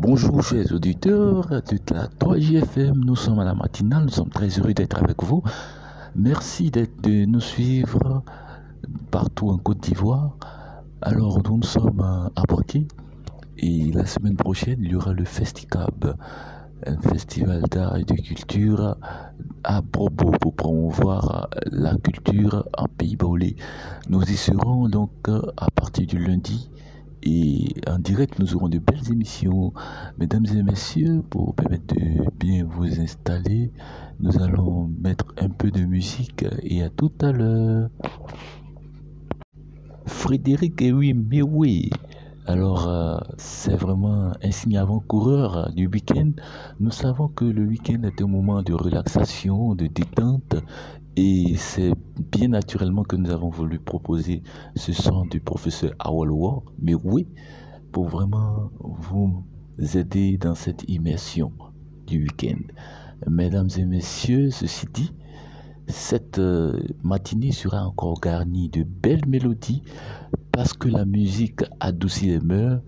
Bonjour chers auditeurs de la 3JFM, nous sommes à la matinale, nous sommes très heureux d'être avec vous. Merci d'être, de nous suivre partout en Côte d'Ivoire. Alors nous, sommes à Boaké et la semaine prochaine il y aura le Festicab, un festival d'art et de culture à propos pour promouvoir la culture en Pays Baoulé. Nous y serons donc à partir du lundi et en direct, nous aurons de belles émissions. Mesdames et messieurs, pour permettre de bien vous installer, nous allons mettre un peu de musique et à tout à l'heure. Frédéric, et oui, mais oui. Alors, euh, c'est vraiment un signe avant-coureur du week-end. Nous savons que le week-end est un moment de relaxation, de détente et c'est bien naturellement que nous avons voulu proposer ce son du professeur Awolowo, mais oui, pour vraiment vous aider dans cette immersion du week-end. Mesdames et messieurs, ceci dit, cette euh, matinée sera encore garnie de belles mélodies parce que la musique adoucit les mœurs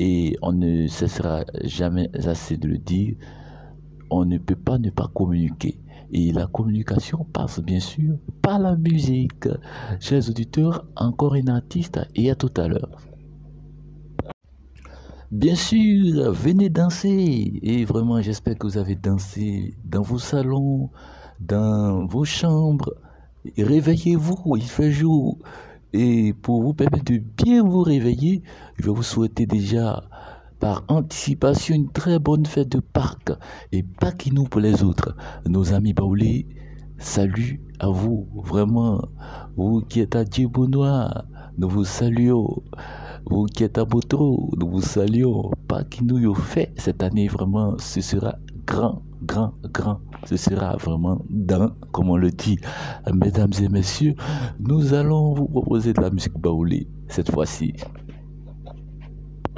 et on ne cessera jamais assez de le dire, on ne peut pas ne pas communiquer. Et la communication passe bien sûr par la musique. Chers auditeurs, encore un artiste et à tout à l'heure. Bien sûr, venez danser. Et vraiment, j'espère que vous avez dansé dans vos salons, dans vos chambres. Réveillez-vous, il fait jour. Et pour vous permettre de bien vous réveiller, je vais vous souhaiter déjà par anticipation une très bonne fête de Pâques et nous pour les autres. Nos amis baoulés, salut à vous, vraiment, vous qui êtes à Djibounois, nous vous saluons. Vous qui êtes à Botro, nous vous saluons. nous fait cette année, vraiment, ce sera grand, grand, grand. Ce sera vraiment dans, comme on le dit. Mesdames et messieurs, nous allons vous proposer de la musique baoulée cette fois-ci.